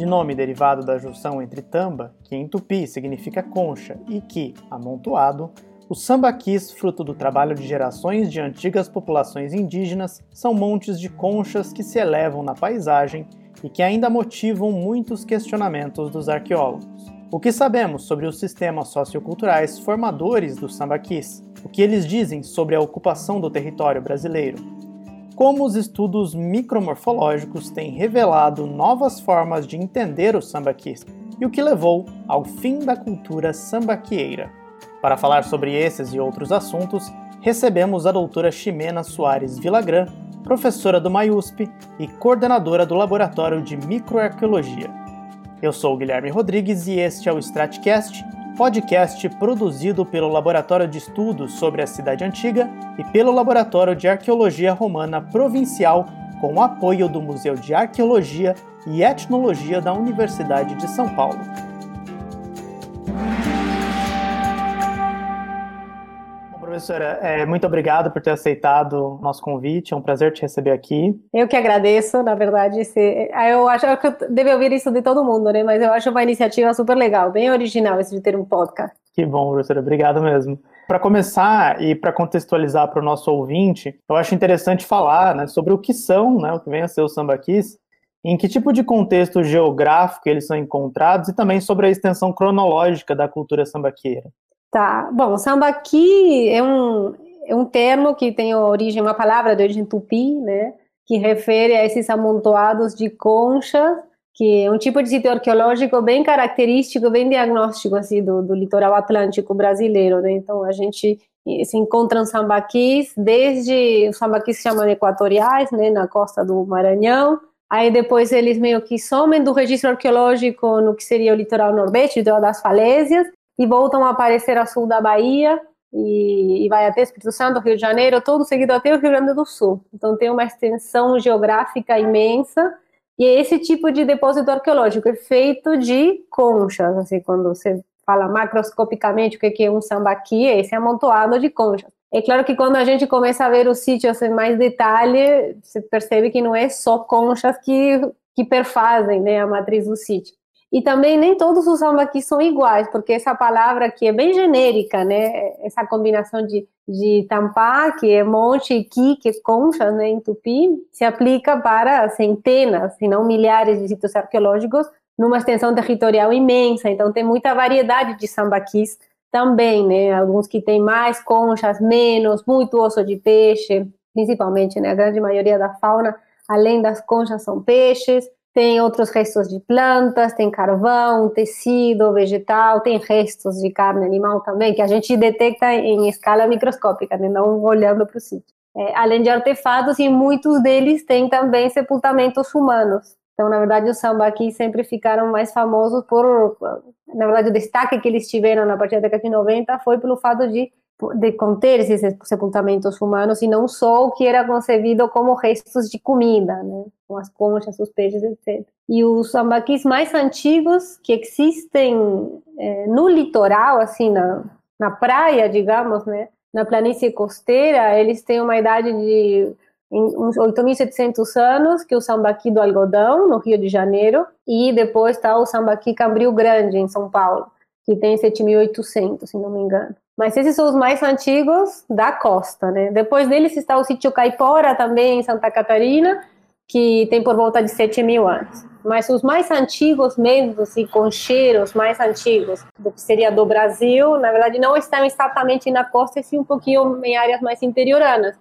de nome derivado da junção entre tamba, que em tupi significa concha, e que, amontoado, os sambaquis, fruto do trabalho de gerações de antigas populações indígenas, são montes de conchas que se elevam na paisagem e que ainda motivam muitos questionamentos dos arqueólogos. O que sabemos sobre os sistemas socioculturais formadores dos sambaquis? O que eles dizem sobre a ocupação do território brasileiro? Como os estudos micromorfológicos têm revelado novas formas de entender os sambaquis? E o que levou ao fim da cultura sambaquieira? Para falar sobre esses e outros assuntos, recebemos a doutora Ximena Soares Villagrán, professora do MAIUSP e coordenadora do Laboratório de Microarqueologia. Eu sou o Guilherme Rodrigues e este é o Stratcast, podcast produzido pelo Laboratório de Estudos sobre a Cidade Antiga e pelo Laboratório de Arqueologia Romana Provincial, com o apoio do Museu de Arqueologia e Etnologia da Universidade de São Paulo. Professora, é, muito obrigado por ter aceitado o nosso convite. É um prazer te receber aqui. Eu que agradeço, na verdade. Se, eu acho que deve ouvir isso de todo mundo, né? Mas eu acho uma iniciativa super legal, bem original esse de ter um podcast. Que bom, professora. Obrigado mesmo. Para começar e para contextualizar para o nosso ouvinte, eu acho interessante falar né, sobre o que são, né, o que vem a ser os sambaquis, em que tipo de contexto geográfico eles são encontrados e também sobre a extensão cronológica da cultura sambaqueira. Tá, bom, sambaqui é um, é um termo que tem origem, uma palavra de origem tupi, né, que refere a esses amontoados de conchas, que é um tipo de sítio arqueológico bem característico, bem diagnóstico, assim, do, do litoral atlântico brasileiro, né, então a gente se encontram sambaquis, desde os sambaquis se chamam equatoriais, né, na costa do Maranhão, aí depois eles meio que somem do registro arqueológico no que seria o litoral nordeste, litoral das falésias, e voltam a aparecer a sul da Bahia e, e, vai até Espírito Santo, Rio de Janeiro, todo seguido até o Rio Grande do Sul. Então tem uma extensão geográfica imensa e é esse tipo de depósito arqueológico é feito de conchas, assim, quando você fala macroscopicamente o que é um sambaqui, é esse amontoado de conchas. É claro que quando a gente começa a ver os sítios em mais detalhe, você percebe que não é só conchas que, que perfazem né, a matriz do sítio. E também nem todos os sambaquis são iguais, porque essa palavra aqui é bem genérica, né? Essa combinação de, de tampá, que é monte, e que é concha, né, em tupi, se aplica para centenas, se não milhares de sítios arqueológicos numa extensão territorial imensa. Então tem muita variedade de sambaquis também, né? Alguns que têm mais conchas, menos, muito osso de peixe, principalmente, né? A grande maioria da fauna, além das conchas, são peixes tem outros restos de plantas, tem carvão, tecido, vegetal, tem restos de carne animal também, que a gente detecta em escala microscópica, né? não olhando para o sítio. É, além de artefatos, e muitos deles têm também sepultamentos humanos. Então, na verdade, os sambaqui sempre ficaram mais famosos por, na verdade, o destaque que eles tiveram na partir da década de 90 foi pelo fato de de conter esses sepultamentos humanos e não só o que era concebido como restos de comida, né? com as conchas, os peixes, etc. E os sambaquis mais antigos que existem é, no litoral, assim, na, na praia, digamos, né? na planície costeira, eles têm uma idade de uns 8.700 anos, que é o sambaqui do algodão, no Rio de Janeiro, e depois está o sambaqui Cambril Grande, em São Paulo, que tem 7.800, se não me engano. Mas esses são os mais antigos da costa, né? Depois deles está o sítio Caipora, também em Santa Catarina, que tem por volta de 7 mil anos. Mas os mais antigos mesmo, assim, concheiros mais antigos, do que seria do Brasil, na verdade não estão exatamente na costa, e sim um pouquinho em áreas mais interioranas,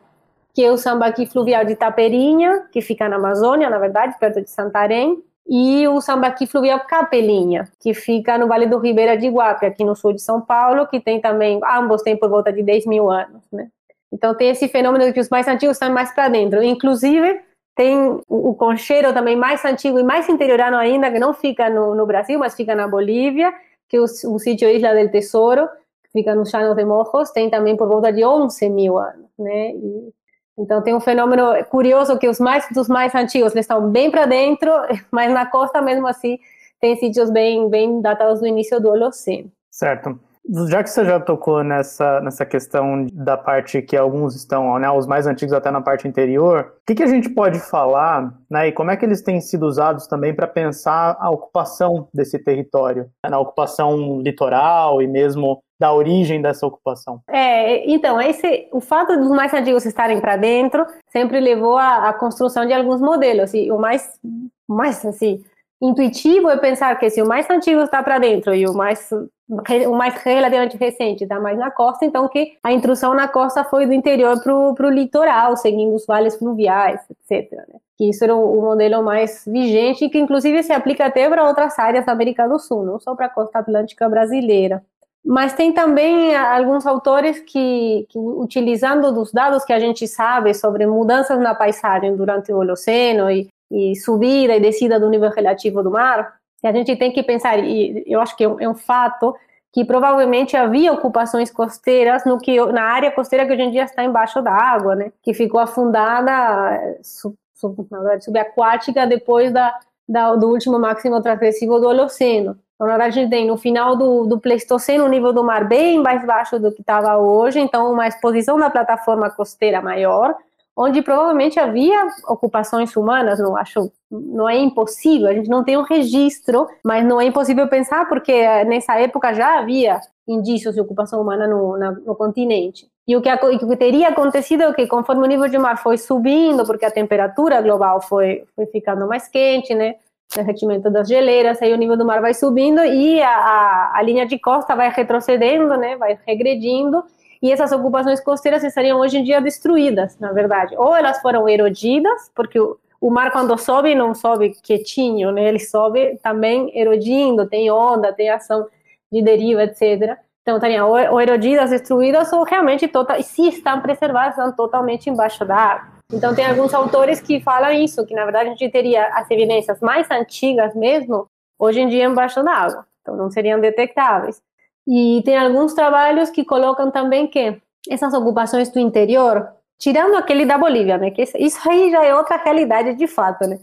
que é o sambaqui fluvial de Taperinha, que fica na Amazônia, na verdade, perto de Santarém, e o sambaqui fluvial Capelinha, que fica no Vale do Ribeira de Iguape, aqui no sul de São Paulo, que tem também, ambos têm por volta de 10 mil anos, né? Então tem esse fenômeno de que os mais antigos estão mais para dentro. Inclusive, tem o concheiro também mais antigo e mais interiorano ainda, que não fica no, no Brasil, mas fica na Bolívia, que é o, o sítio Isla del Tesouro, que fica nos Llanos de Mojos, tem também por volta de 11 mil anos, né? E então tem um fenômeno curioso que os mais dos mais antigos eles estão bem para dentro, mas na costa mesmo assim tem sítios bem bem datados do início do Holoceno. Certo. Já que você já tocou nessa, nessa questão da parte que alguns estão, né, os mais antigos até na parte interior, o que, que a gente pode falar, né, e como é que eles têm sido usados também para pensar a ocupação desse território, né, na ocupação litoral e mesmo da origem dessa ocupação? É, então, esse, o fato dos mais antigos estarem para dentro sempre levou à, construção de alguns modelos. E o mais, mais assim, intuitivo é pensar que se o mais antigo está para dentro e o mais o mais relativamente recente está mais na costa, então que a intrusão na costa foi do interior para o litoral, seguindo os vales fluviais, etc. Né? Que isso era o, o, modelo mais vigente e que inclusive se aplica até para outras áreas da América do Sul, não só para a costa atlântica brasileira. Mas tem também alguns autores que, que, utilizando dos dados que a gente sabe sobre mudanças na paisagem durante o Holoceno e, e subida e descida do nível relativo do mar, a gente tem que pensar, e eu acho que é um, é um fato, que provavelmente havia ocupações costeiras no que na área costeira que hoje em dia está embaixo da água, né? Que ficou afundada sub, sub, verdade, subaquática depois da, da, do último máximo transgressivo do Holoceno. Então, na verdade, a gente tem no final do, do Pleistoceno o nível do mar bem mais baixo do que estava hoje, então uma exposição da plataforma costeira maior, onde provavelmente havia ocupações humanas, não acho, não é impossível, a gente não tem um registro, mas não é impossível pensar porque eh, nessa época já havia indícios de ocupação humana no, na, no continente. E o que, que, teria acontecido é que conforme o nível de mar foi subindo, porque a temperatura global foi, foi ficando mais quente, né, derretimento das geleiras, aí o nível do mar vai subindo e a, a, a linha de costa vai retrocedendo, né, vai regredindo, e essas ocupações costeiras estariam hoje em dia destruídas, na verdade. Ou elas foram erodidas, porque o, o mar quando sobe não sobe quietinho, né? Ele sobe também erodindo, tem onda, tem ação de deriva, etc. Então, estariam ou erodidas, destruídas, ou realmente, total, se estão preservadas, estão totalmente embaixo da água. Então, tem alguns autores que falam isso, que na verdade a gente teria as evidências mais antigas mesmo, hoje em dia embaixo da água. Então, não seriam detectáveis. E tem alguns trabalhos que colocam também que essas ocupações do interior, tirando aquele da Bolívia, né, que isso aí já é outra realidade de fato, né?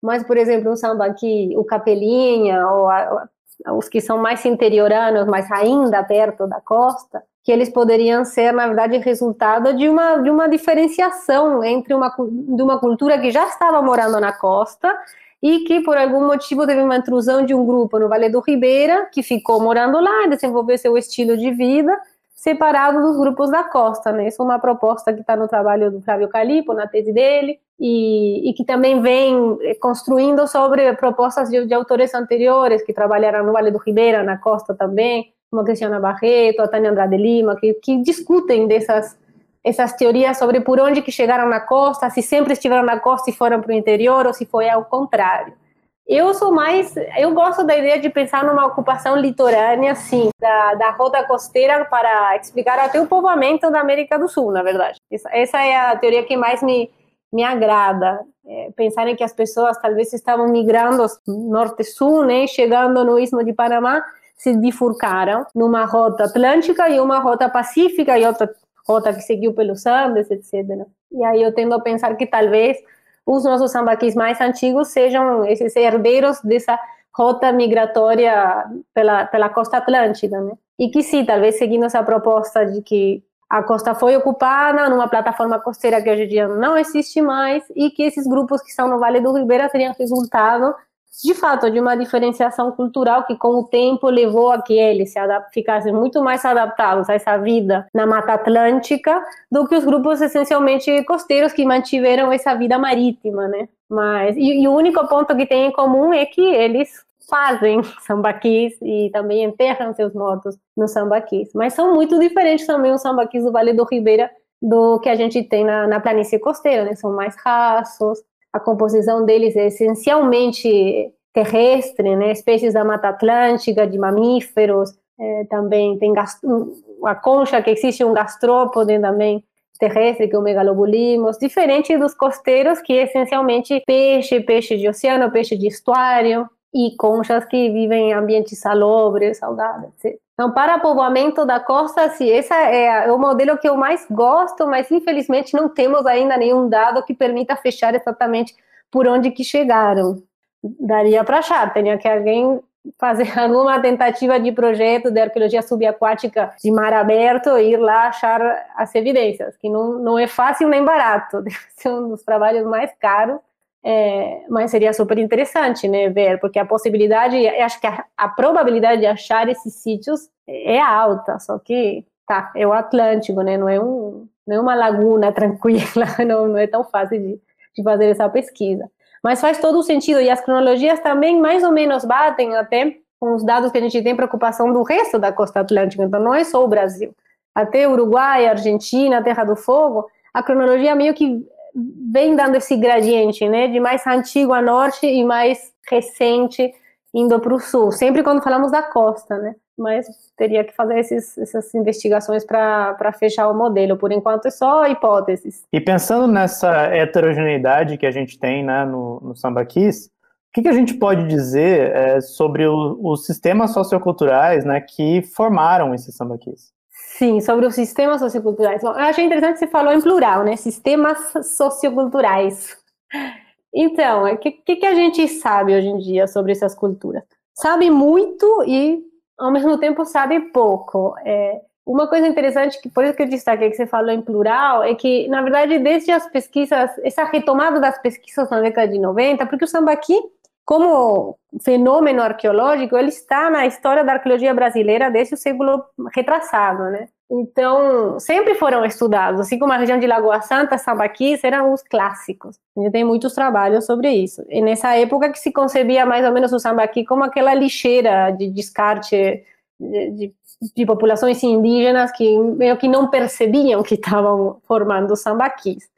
Mas, por exemplo, um samba aqui, o Capelinha, ou a, os que são mais interioranos, mas ainda perto da costa, que eles poderiam ser, na verdade, resultado de uma, de uma diferenciação entre uma, de uma cultura que já estava morando na costa e que por algum motivo teve uma intrusão de um grupo no Vale do Ribeira, que ficou morando lá, desenvolveu seu estilo de vida, separado dos grupos da costa, né? Isso é uma proposta que está no trabalho do Flávio Calipo, na tese dele, e, e que também vem eh, construindo sobre propostas de, de, autores anteriores que trabalharam no Vale do Ribeira, na costa também, como a Cristiana Barreto, a Tânia Andrade Lima, que, que discutem dessas essas teorias sobre por onde que chegaram na costa, se sempre estiveram na costa e foram para o interior ou se foi ao contrário. Eu sou mais, eu gosto da ideia de pensar numa ocupação litorânea, assim, da, da rota costeira para explicar até o povoamento da América do Sul, na verdade. Essa, essa é a teoria que mais me, me agrada. É, pensar em que as pessoas talvez estavam migrando norte-sul, né, chegando no Istmo de Panamá, se bifurcaram numa rota atlântica e uma rota pacífica e outra rota que seguiu pelos Andes, etc. E aí eu tendo a pensar que talvez os nossos sambaquis mais antigos sejam esses herdeiros dessa rota migratória pela, pela costa atlântica, né? E que sim, talvez seguindo essa proposta de que a costa foi ocupada numa plataforma costeira que hoje em dia não existe mais e que esses grupos que estão no Vale do Ribeira seriam resultado de fato, de uma diferenciação cultural que, com o tempo, levou a que eles se ficassem muito mais adaptados a essa vida na Mata Atlântica do que os grupos essencialmente costeiros que mantiveram essa vida marítima, né? Mas, e, e o único ponto que tem em comum é que eles fazem sambaquis e também enterram seus mortos no sambaquis. Mas são muito diferentes também os sambaquis do Vale do Ribeira do que a gente tem na, na planície costeira, né? São mais raços, a composição deles é essencialmente terrestre, né? espécies da Mata Atlântica, de mamíferos, é, também tem a concha que existe um gastrópode também terrestre, que é o megalobulimos, diferente dos costeiros, que é essencialmente peixe, peixe de oceano, peixe de estuário, e conchas que vivem em ambientes salobres, salgados, etc. Então, para povoamento da costa, sim, esse é, é o modelo que eu mais gosto, mas infelizmente não temos ainda nenhum dado que permita fechar exatamente por onde que chegaram. Daria para achar, teria que alguém fazer alguma tentativa de projeto de arqueologia subaquática de mar aberto e ir lá achar as evidências, que não, não é fácil nem barato, deve ser um dos trabalhos mais caros, é, mas seria super interessante, né, ver, porque a possibilidade, acho que a, a probabilidade de achar esses sítios é alta, só que, tá, é o Atlântico, né, não é, um, não é uma laguna tranquila, não, não é tão fácil de, de fazer essa pesquisa. Mas faz todo o sentido, e as cronologias também mais ou menos batem até com os dados que a gente tem preocupação do resto da costa atlântica, então não é só o Brasil. Até Uruguai, Argentina, Terra do Fogo, a cronologia meio que vem dando esse gradiente, né, de mais antigo a norte e mais recente indo para o sul, sempre quando falamos da costa, né? Mas teria que fazer esses, essas investigações para fechar o modelo. Por enquanto é só hipóteses. E pensando nessa heterogeneidade que a gente tem né, no, no sambaquis, o que, que, a gente pode dizer é, sobre o, os sistemas socioculturais né, que formaram esses sambaquis? Sim, sobre os sistemas socioculturais. Bom, eu achei interessante que você falou em plural, né? Sistemas socioculturais. Então, o que, que, a gente sabe hoje em dia sobre essas culturas? Sabe muito e, ao mesmo tempo, sabe pouco. É, uma coisa interessante, que por isso que eu destaquei que você falou em plural, é que, na verdade, desde as pesquisas, essa retomada das pesquisas na década de 90, porque o sambaqui, como fenômeno arqueológico, ele está na história da arqueologia brasileira desde o século retrasado, né? Então, sempre foram estudados, assim como a região de Lagoa Santa, Sambaquis, eram os clássicos. A gente tem muitos trabalhos sobre isso. E nessa época que se concebia mais ou menos o sambaqui como aquela lixeira de descarte de, de, de populações indígenas que meio que não percebiam que estavam formando sambaquis.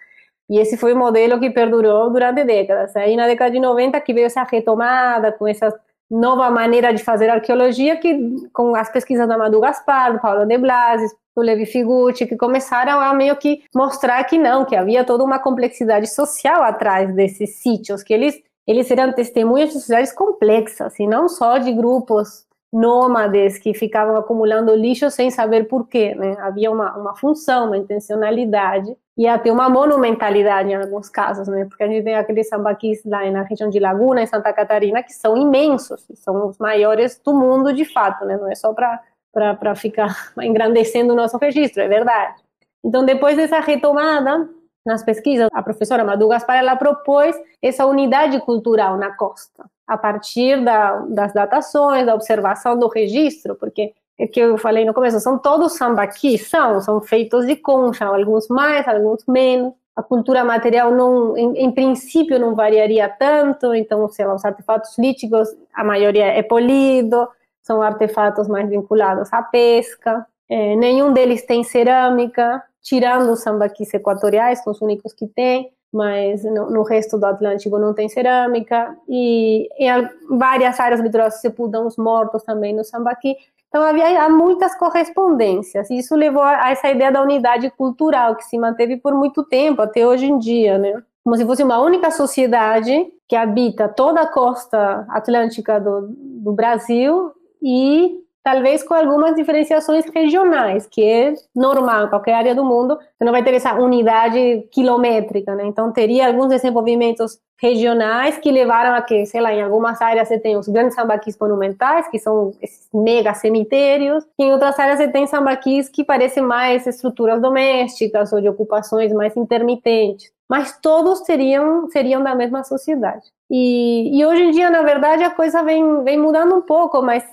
E esse foi o modelo que perdurou durante décadas. Aí na década de 90 que veio essa retomada com essa nova maneira de fazer arqueologia que com as pesquisas da Madu Gaspar, do Paulo de Blasis, do Levi Figucci, que começaram a meio que mostrar que não, que havia toda uma complexidade social atrás desses sítios, que eles, eles eram testemunhas de sociedades complexas, e não só de grupos nômades que ficavam acumulando lixo sem saber porquê, né? Havia uma, uma função, uma intencionalidade e até uma monumentalidade em alguns casos, né? Porque a gente tem aqueles sambaquis lá na região de Laguna, em Santa Catarina, que são imensos, são os maiores do mundo de fato, né? Não é só para ficar engrandecendo o nosso registro, é verdade. Então, depois dessa retomada nas pesquisas, a professora Madu Gaspar ela propôs essa unidade cultural na costa, a partir da, das datações, da observação do registro, porque que eu falei no começo, são todos sambaquis, são, são feitos de concha, alguns mais, alguns menos. A cultura material não, em, em, princípio não variaria tanto, então, sei lá, os artefatos líticos, a maioria é polido, são artefatos mais vinculados à pesca. É, nenhum deles tem cerâmica, tirando os sambaquis equatoriais, são os únicos que têm, mas no, no, resto do Atlântico não tem cerâmica. E em várias áreas litorais se pudam os mortos também no sambaqui. Então havia muitas correspondências. E isso levou a, a essa ideia da unidade cultural que se manteve por muito tempo, até hoje em dia, né? Como se fosse uma única sociedade que habita toda a costa atlântica do, do Brasil e talvez com algumas diferenciações regionais, que é normal qualquer área do mundo, você não vai ter essa unidade quilométrica, né? Então teria alguns desenvolvimentos regionais que levaram a que, sei lá, em algumas áreas você tem os grandes sambaquis monumentais, que são esses mega cemitérios, e em outras áreas você tem sambaquis que parecem mais estruturas domésticas ou de ocupações mais intermitentes. Mas todos seriam, seriam da mesma sociedade. E, e hoje em dia, na verdade, a coisa vem, vem mudando um pouco, mas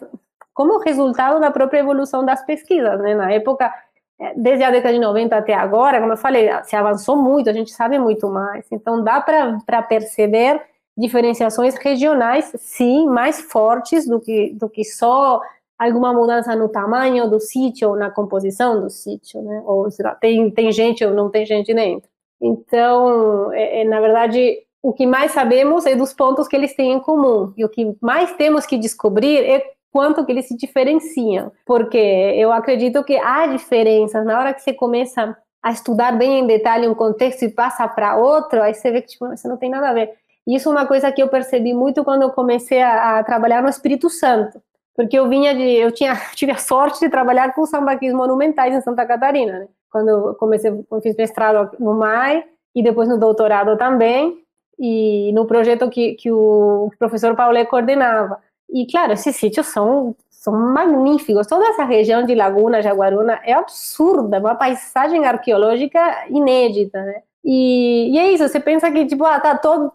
como resultado da própria evolução das pesquisas, né? Na época, eh, desde a década de 90 até agora, como eu falei, se avançou muito, a gente sabe muito mais. Então, dá para perceber diferenciações regionais, sim, mais fortes do que, do que só alguma mudança no tamanho do sítio ou na composição do sítio, né? Ou será, tem, tem gente ou não tem gente dentro. Então, é, é, na verdade, o que mais sabemos é dos pontos que eles têm em comum. E o que mais temos que descobrir é quanto que eles se diferenciam, porque eu acredito que há diferenças na hora que você começa a estudar bem em detalhe um contexto e passa para outro, aí você vê que tipo, você não tem nada a ver. Isso é uma coisa que eu percebi muito quando eu comecei a, a trabalhar no Espírito Santo, porque eu vinha de, eu tinha, tive a sorte de trabalhar com sambaquis monumentais em Santa Catarina, né? Quando eu comecei, eu fiz mestrado no MAI e depois no doutorado também, e no projeto que, que o professor Paulo coordenava. E, claro, esses sítios são, são magníficos. Toda essa região de Laguna, Jaguaruna, é absurda, uma paisagem arqueológica inédita, né? E, e, é isso, você pensa que, tipo, ah, tá todo...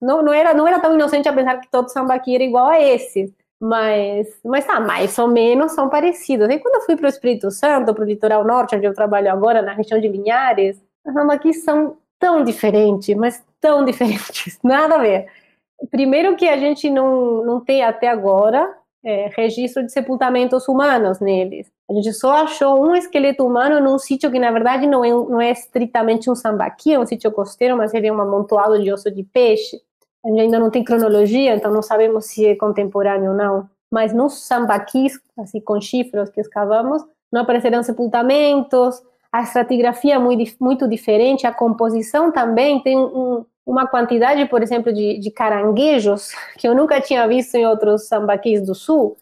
Não, não, era, não era tão inocente a pensar que todo sambaqui era igual a esse. Mas, mas tá, mais ou menos são parecidos. E quando eu fui para o Espírito Santo, para o litoral norte, onde eu trabalho agora, na região de Linhares, os sambaquis são tão diferentes, mas tão diferentes, nada a ver. Primeiro que a gente não, não tem até agora é, registro de sepultamentos humanos neles. A gente só achou um esqueleto humano num sítio que, na verdade, não é, não é estritamente um sambaqui, é um sítio costeiro, mas ele é um amontoado de osso de peixe. A gente ainda não tem cronologia, então não sabemos se é contemporâneo ou não. Mas nos sambaquis, assim, com chifres que escavamos, não apareceram sepultamentos, a estratigrafia é muito, muito diferente, a composição também tem um, uma quantidade, por exemplo, de, de caranguejos que eu nunca tinha visto em outros sambaquis do sul,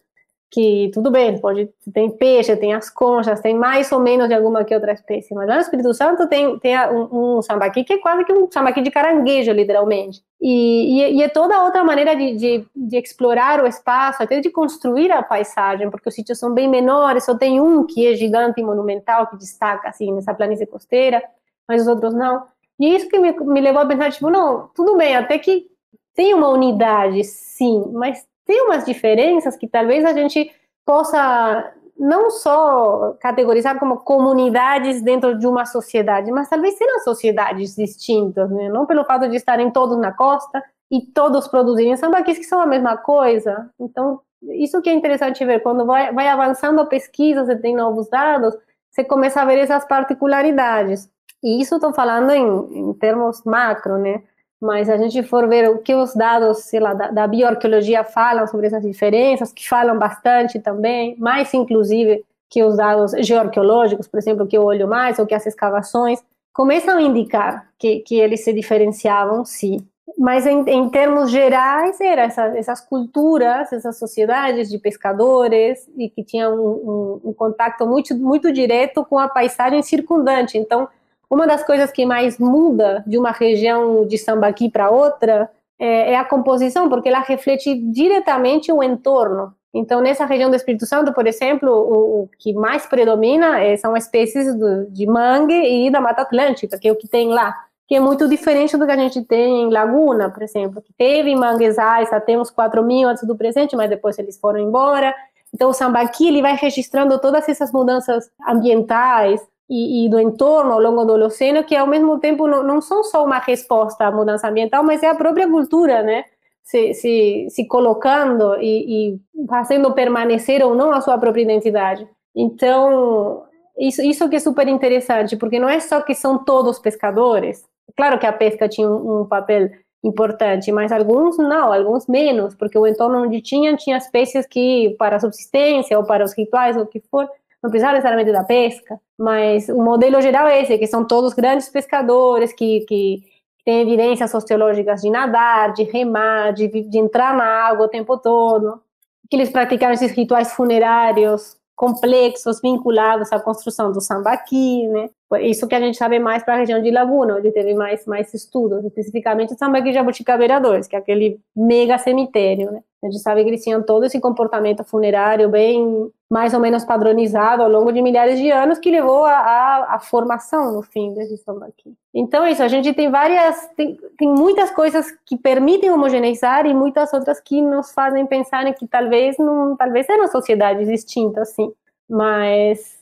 que tudo bem, pode tem peixe, tem as conchas, tem mais ou menos de alguma que outra espécie, mas lá no Espírito Santo tem, tem um, um sambaqui que é quase que um sambaqui de caranguejo, literalmente. E, e, e é toda outra maneira de, de, de, explorar o espaço, até de construir a paisagem, porque os sítios são bem menores, só tem um que é gigante e monumental, que destaca, assim, nessa planície costeira, mas os outros não. E é isso que me, me levou a pensar, tipo, não, tudo bem, até que tem uma unidade, sim, mas tem umas diferenças que talvez a gente possa não só categorizar como comunidades dentro de uma sociedade, mas talvez serão sociedades distintas, né? não pelo fato de estarem todos na costa e todos produzirem sambaquis que são a mesma coisa. Então, isso que é interessante ver, quando vai, vai avançando a pesquisa, você tem novos dados, você começa a ver essas particularidades. E isso estou falando em, em termos macro, né? mas a gente for ver o que os dados, sei lá, da, da bioarqueologia falam sobre essas diferenças, que falam bastante também, mais inclusive que os dados geoarqueológicos, por exemplo, que eu olho mais, ou que as escavações, começam a indicar que, que eles se diferenciavam, sim. Mas em, em termos gerais, eram essa, essas culturas, essas sociedades de pescadores, e que tinham um, um, um contato muito, muito direto com a paisagem circundante. Então, uma das coisas que mais muda de uma região de Sambaqui para outra é, é, a composição, porque ela reflete diretamente o entorno. Então, nessa região do Espírito Santo, por exemplo, o, o que mais predomina é, são espécies do, de mangue e da Mata Atlântica, que é o que tem lá, que é muito diferente do que a gente tem em Laguna, por exemplo, que teve manguezais até uns 4 mil antes do presente, mas depois eles foram embora. Então, o Sambaqui ele vai registrando todas essas mudanças ambientais, e, e, do entorno ao longo do Holoceno, que ao mesmo tempo não, não, são só uma resposta à mudança ambiental, mas é a própria cultura, né? Se, se, se colocando e, e fazendo permanecer ou não a sua própria identidade. Então, isso, isso que é super interessante, porque não é só que são todos pescadores. Claro que a pesca tinha um, um papel importante, mas alguns não, alguns menos, porque o entorno onde tinha, tinha espécies que, para a subsistência ou para os rituais, ou o que for, não precisava necessariamente da pesca, mas o modelo geral é esse, que são todos grandes pescadores que, que têm evidências sociológicas de nadar, de remar, de, de entrar na água o tempo todo, que eles praticaram esses rituais funerários complexos vinculados à construção do sambaqui, né? Isso que a gente sabe mais para a região de Laguna, onde teve mais, mais estudos, especificamente o sambaqui Jabuticabeira 2, que é aquele mega cemitério, né? A gente sabe que eles tinham todo esse comportamento funerário bem mais ou menos padronizado ao longo de milhares de anos que levou à formação, no fim, desse sambaqui. Então, é isso, a gente tem várias, tem, tem muitas coisas que permitem homogeneizar e muitas outras que nos fazem pensar em que talvez não, talvez eram sociedades distintas, sim, mas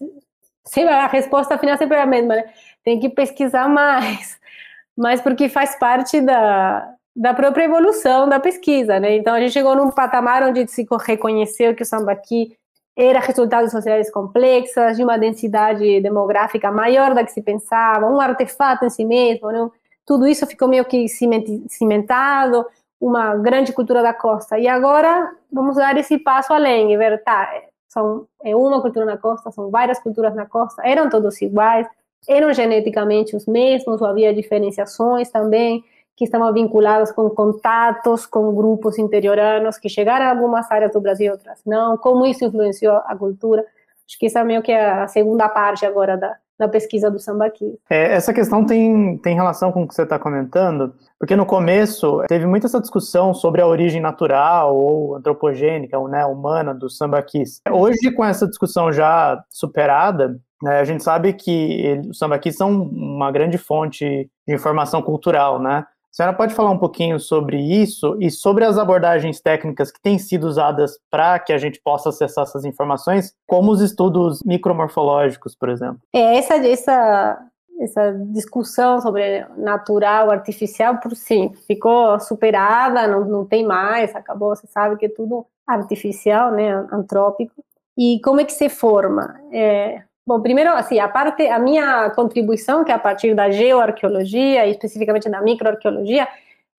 a resposta final sempre é a mesma, né? Tem que pesquisar mais, mas porque faz parte da, da própria evolução da pesquisa, né? Então a gente chegou num patamar onde se reconheceu que o sambaqui era resultado de sociedades complexas, de uma densidade demográfica maior da que se pensava, um artefato em si mesmo, né? tudo isso ficou meio que cimentado, uma grande cultura da costa. E agora vamos dar esse passo além e ver, tá, são, é uma cultura na costa, são várias culturas na costa, eram todos iguais, eram geneticamente os mesmos, ou havia diferenciações também, que estavam vinculados com contatos com grupos interioranos que chegaram a algumas áreas do Brasil e outras não, como isso influenciou a cultura. Acho que essa é meio que a segunda parte agora da, da pesquisa do sambaqui. É, essa questão tem, tem relação com o que você está comentando, porque no começo teve muita essa discussão sobre a origem natural ou antropogênica, ou, né, humana dos sambaquis. Hoje, com essa discussão já superada, né, a gente sabe que os sambaquis são uma grande fonte de informação cultural, né? A senhora pode falar um pouquinho sobre isso e sobre as abordagens técnicas que têm sido usadas para que a gente possa acessar essas informações, como os estudos micromorfológicos, por exemplo? É, essa, essa, essa discussão sobre natural, artificial, por sim, ficou superada, não, não tem mais, acabou, você sabe que é tudo artificial, né, antrópico. E como é que se forma? É, Bom, primeiro, assim, a parte, a minha contribuição, que é a partir da geoarqueologia, especificamente da microarqueologia,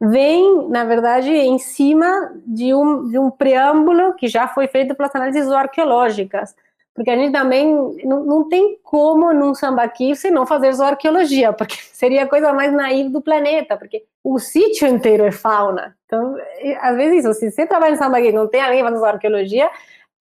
vem, na verdade, em cima de um, de um preâmbulo que já foi feito pelas análises zoarqueológicas, porque a gente também não, não tem como num sambaqui se não fazer zoarqueologia, porque seria a coisa mais naiva do planeta, porque o sítio inteiro é fauna. Então, às vezes, se você trabalha em sambaqui e não tem alguém fazendo zoarqueologia,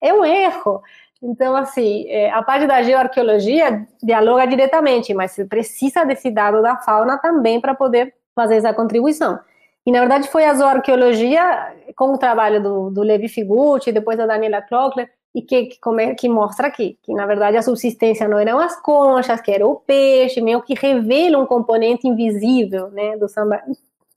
é um erro. Então, assim, é, a parte da geoarqueologia dialoga diretamente, mas você precisa desse dado da fauna também para poder fazer essa contribuição. E, na verdade, foi a zoarqueologia, com o trabalho do, do Levi Figucci, depois da Daniela Klockler, e que, que, que, mostra aqui que, na verdade, a subsistência não eram as conchas, que era o peixe, meio que revela um componente invisível, né, do samba.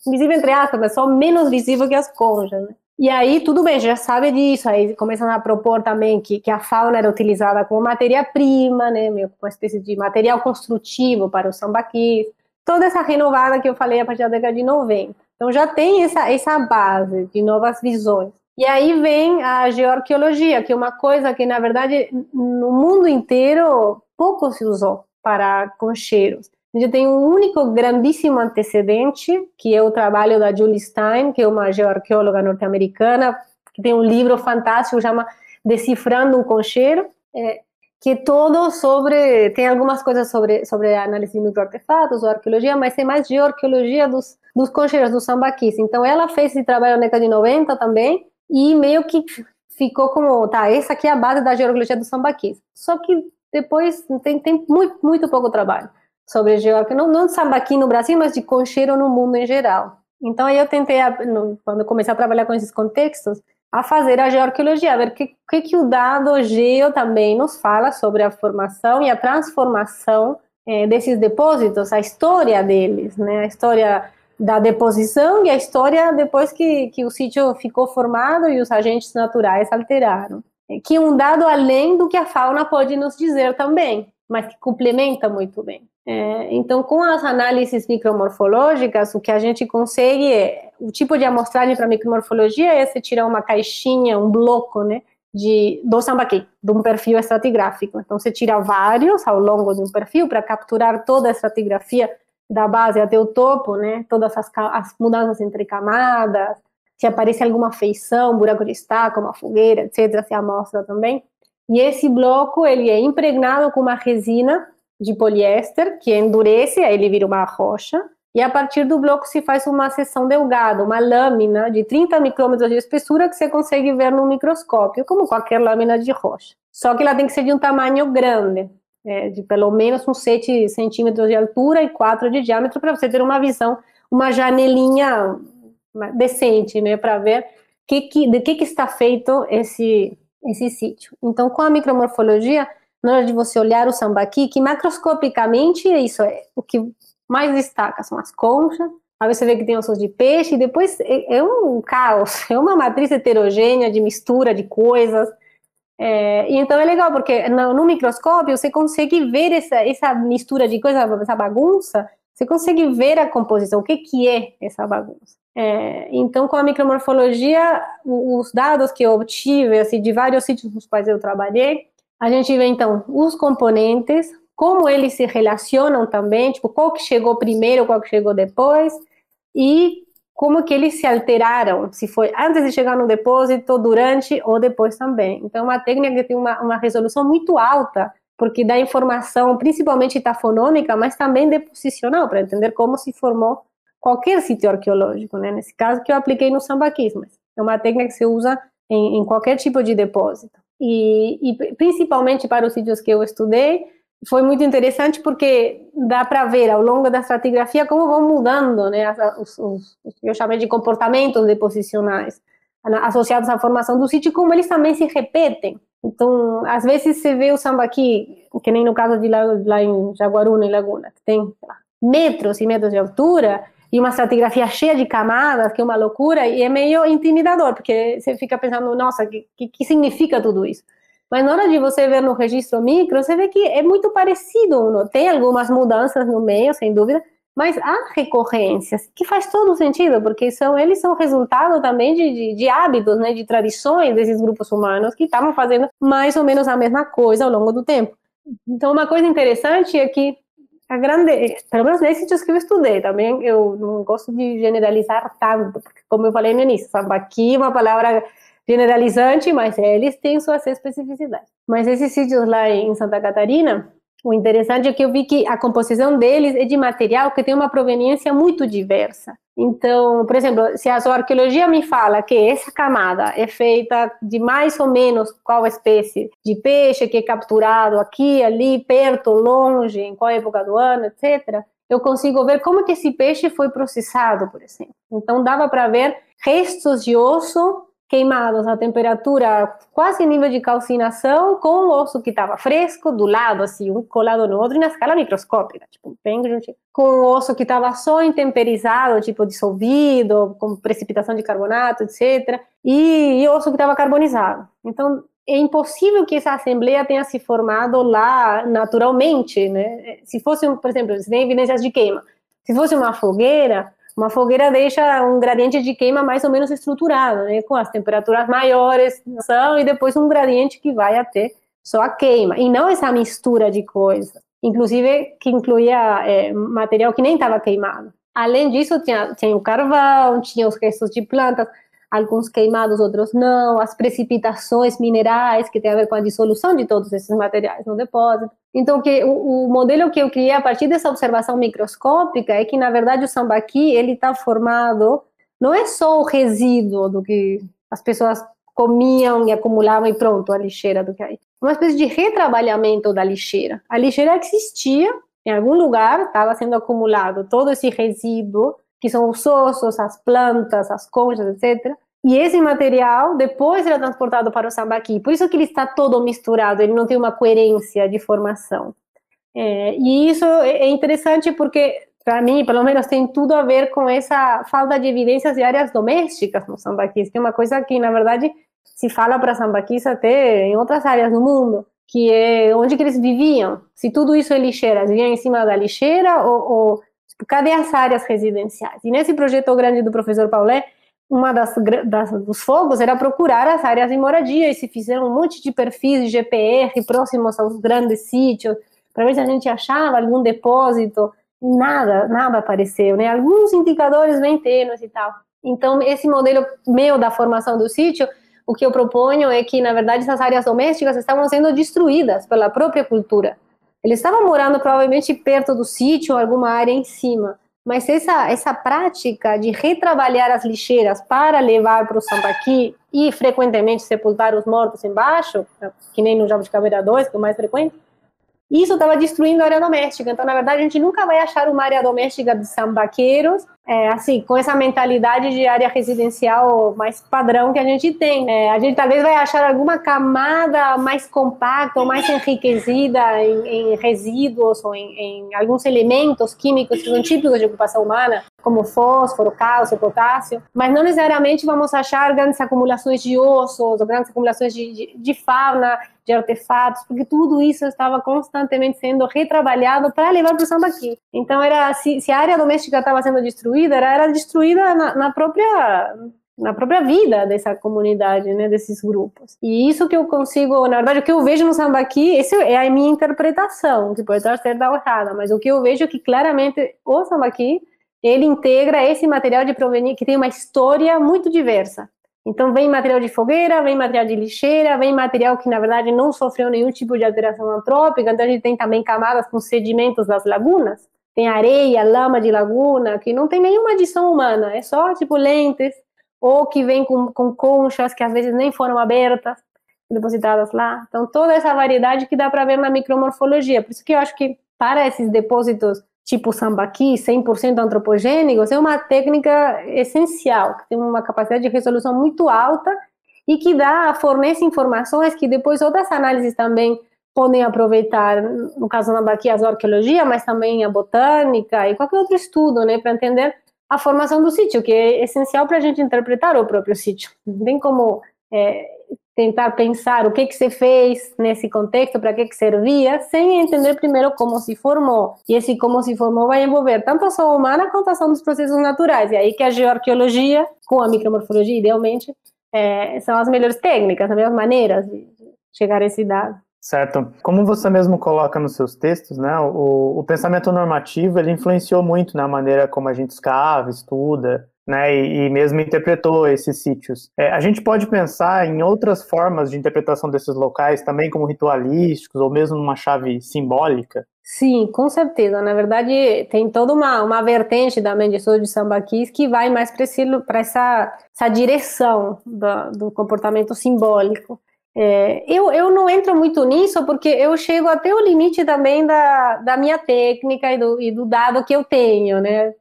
Invisível entre aspas, mas só menos visível que as conchas, né? E aí, tudo bem, já sabe disso, aí começam a propor também que, que a fauna era utilizada como matéria-prima, né, meio uma espécie de material construtivo para os sambaquis, toda essa renovada que eu falei a partir da década de 90. Então já tem essa, essa base de novas visões. E aí vem a geoarqueologia, que é uma coisa que, na verdade, no mundo inteiro pouco se usou para concheiros. A gente tem um único grandíssimo antecedente, que é o trabalho da Julie Stein, que é uma geoarqueóloga norte-americana, que tem um livro fantástico, chama Decifrando um Concheiro, é, que é todo sobre, tem algumas coisas sobre, sobre análise de microartefatos ou arqueologia, mas tem mais geoarqueologia dos, dos concheiros, dos sambaquis. Então ela fez esse trabalho na década de 90 também, e meio que ficou como, tá, essa aqui é a base da geoarqueologia dos sambaquis. Só que depois tem, tem muito, muito pouco trabalho sobre geógrafo, não, não samba aqui no Brasil, mas de concheiro no mundo em geral. Então aí eu tentei, quando comecei a trabalhar com esses contextos, a fazer a geoarqueologia, ver o que, que, que, o dado geo também nos fala sobre a formação e a transformação é, desses depósitos, a história deles, né, a história da deposição e a história depois que, que o sítio ficou formado e os agentes naturais alteraram. Que é um dado além do que a fauna pode nos dizer também, mas que complementa muito bem. É, então, com as análises micromorfológicas, o que a gente consegue é o tipo de amostragem para micromorfologia é se tirar uma caixinha, um bloco, né, de do sambaqui, de um perfil estratigráfico. Então, você tira vários ao longo de um perfil para capturar toda a estratigrafia da base até o topo, né, todas as, as mudanças entre camadas, se aparece alguma feição, buraco de estaca, uma fogueira, etc., se amostra também. E esse bloco ele é impregnado com uma resina de poliéster, que endurece, aí ele vira uma rocha, e a partir do bloco se faz uma seção delgada, uma lâmina de 30 micrômetros de espessura que você consegue ver no microscópio, como qualquer lâmina de rocha. Só que ela tem que ser de um tamanho grande, é, de pelo menos uns 7 centímetros de altura e 4 de diâmetro, para você ter uma visão, uma janelinha decente, né, para ver que, que, de que, que está feito esse, esse sítio. Então, com a micromorfologia, na hora de você olhar o sambaqui, que macroscopicamente é isso, é o que mais destaca são as conchas, aí você vê que tem ossos de peixe, e depois é, é um caos, é uma matriz heterogênea de mistura de coisas, é, e então é legal, porque no, no, microscópio você consegue ver essa, essa mistura de coisas, essa bagunça, você consegue ver a composição, o que, que é essa bagunça. É, então, com a micromorfologia, os dados que eu obtive assim, de vários sítios nos quais eu trabalhei, a gente vê então os componentes, como eles se relacionam também, tipo, qual que chegou primeiro, qual que chegou depois, e como que eles se alteraram, se foi antes de chegar no depósito, durante ou depois também. Então, é uma técnica que tem uma, uma resolução muito alta, porque dá informação, principalmente tafonômica, mas também deposicional, para entender como se formou qualquer sítio arqueológico, né? Nesse caso que eu apliquei no sambaquismo. É uma técnica que se usa em, em qualquer tipo de depósito. E, e, principalmente para os sítios que eu estudei, foi muito interessante porque dá para ver ao longo da estratigrafia como vão mudando né, os, os, os eu chamei de comportamentos deposicionais associados à formação do sítio, como eles também se repetem. Então, às vezes você vê o sambaqui, que nem no caso de lá, lá em Jaguaruna, em Laguna, que tem metros e metros de altura, e uma estratigrafia cheia de camadas, que é uma loucura, e é meio intimidador, porque você fica pensando, nossa, o que, que significa tudo isso? Mas na hora de você ver no registro micro, você vê que é muito parecido, tem algumas mudanças no meio, sem dúvida, mas há recorrências, que faz todo sentido, porque são, eles são resultado também de, de, de hábitos, né, de tradições desses grupos humanos que estavam fazendo mais ou menos a mesma coisa ao longo do tempo. Então, uma coisa interessante é que a grande, pelo menos nesses sítios que eu estudei, também eu não gosto de generalizar tanto, porque como eu falei no início, aqui é uma palavra generalizante, mas eles têm suas especificidades. Mas esses sítios lá em Santa Catarina, o interessante é que eu vi que a composição deles é de material que tem uma proveniência muito diversa. Então, por exemplo, se a sua arqueologia me fala que essa camada é feita de mais ou menos qual espécie de peixe que é capturado aqui, ali, perto, longe, em qual época do ano, etc., eu consigo ver como que esse peixe foi processado, por exemplo. Então, dava para ver restos de osso queimados a temperatura quase nível de calcinação, com o osso que estava fresco, do lado, assim, um colado no outro, e na escala microscópica, tipo, bem com o osso que estava só intemperizado, tipo, dissolvido, com precipitação de carbonato, etc., e, e osso que estava carbonizado. Então, é impossível que essa assembleia tenha se formado lá naturalmente, né? Se fosse, por exemplo, se tem evidências de queima, se fosse uma fogueira, uma fogueira deixa um gradiente de queima mais ou menos estruturado, né, com as temperaturas maiores e depois um gradiente que vai até só a queima, e não essa mistura de coisas, inclusive que incluía é, material que nem estava queimado. Além disso, tinha, tinha o carvão, tinha os restos de plantas, alguns queimados, outros não, as precipitações minerais, que tem a ver com a dissolução de todos esses materiais no depósito. Então, que o, o modelo que eu criei a partir dessa observação microscópica é que, na verdade, o sambaqui está formado, não é só o resíduo do que as pessoas comiam e acumulavam e pronto, a lixeira do que aí. Uma espécie de retrabalhamento da lixeira. A lixeira existia, em algum lugar estava sendo acumulado todo esse resíduo que são os ossos, as plantas, as conchas, etc. E esse material depois era transportado para o sambaqui. Por isso que ele está todo misturado, ele não tem uma coerência de formação. É, e isso é interessante porque, para mim, pelo menos, tem tudo a ver com essa falta de evidências de áreas domésticas no sambaquis, que é uma coisa que, na verdade, se fala para sambaquis até em outras áreas do mundo, que é onde que eles viviam. Se tudo isso é lixeira, eles viviam em cima da lixeira ou, ou cadê as áreas residenciais? E nesse projeto grande do professor Paulé, uma das, das, dos fogos era procurar as áreas de moradia e se fizeram um monte de perfis de GPR próximos aos grandes sítios para ver se a gente achava algum depósito. Nada, nada apareceu, né? Alguns indicadores bem tênues e tal. Então, esse modelo meu da formação do sítio, o que eu proponho é que, na verdade, essas áreas domésticas estavam sendo destruídas pela própria cultura. Eles estavam morando provavelmente perto do sítio ou alguma área em cima. Mas essa, essa prática de retrabalhar as lixeiras para levar para o sambaqui e frequentemente sepultar os mortos embaixo, que nem no Jabuticabera 2, que é o mais frequente, isso estava destruindo a área doméstica. Então, na verdade, a gente nunca vai achar uma área doméstica de sambaqueiros, é, assim, com essa mentalidade de área residencial mais padrão que a gente tem. É, a gente talvez vai achar alguma camada mais compacta ou mais enriquecida em, em resíduos ou em, em, alguns elementos químicos que são típicos de ocupação humana, como fósforo, cálcio, potássio, mas não necessariamente vamos achar grandes acumulações de ossos grandes acumulações de, de, de fauna de artefatos, porque tudo isso estava constantemente sendo retrabalhado para levar para o sambaqui. Então, era, se, se, a área doméstica estava sendo destruída, era, era destruída na, na, própria na própria vida dessa comunidade, né, desses grupos. E isso que eu consigo, na verdade, o que eu vejo no sambaqui, essa é a minha interpretação, que pode estar certa ou errada, mas o que eu vejo é que claramente o sambaqui ele integra esse material de proveniência que tem uma história muito diversa. Então, vem material de fogueira, vem material de lixeira, vem material que, na verdade, não sofreu nenhum tipo de alteração antrópica. Então, a gente tem também camadas com sedimentos das lagunas. Tem areia, lama de laguna, que não tem nenhuma adição humana, é só, tipo, lentes, ou que vem com, com conchas que às vezes nem foram abertas. depositadas lá. Então, toda essa variedade que dá para ver na micromorfologia. Por isso que eu acho que para esses depósitos tipo sambaqui, 100% antropogênicos, é uma técnica essencial, que tem uma capacidade de resolução muito alta e que dá, fornece informações que depois outras análises também podem aproveitar, no caso da sambaqui, a arqueologia, mas também a botânica e qualquer outro estudo, né, para entender a formação do sítio, que é essencial para a gente interpretar o próprio sítio. Não tem como é, tentar pensar o que que você fez nesse contexto, para que que servia, sem entender primeiro como se formou. E esse como se formou vai envolver tanto a ação humana quanto a ação dos processos naturais. E aí que a geoarqueologia, com a micromorfologia, idealmente, é, são as melhores técnicas, as melhores maneiras de chegar a esse dado. Certo. Como você mesmo coloca nos seus textos, né, o, o pensamento normativo ele influenciou muito na maneira como a gente escava, estuda, né, e, e, mesmo interpretou esses sítios. É, a gente pode pensar em outras formas de interpretação desses locais, também como ritualísticos, ou mesmo uma chave simbólica? Sim, com certeza. Na verdade, tem toda uma, uma vertente da Mendiçou de Sambaquis que vai mais para essa, essa direção do, do comportamento simbólico. É, eu, eu não entro muito nisso porque eu chego até o limite também da, da minha técnica e do, e do dado que eu tenho, né?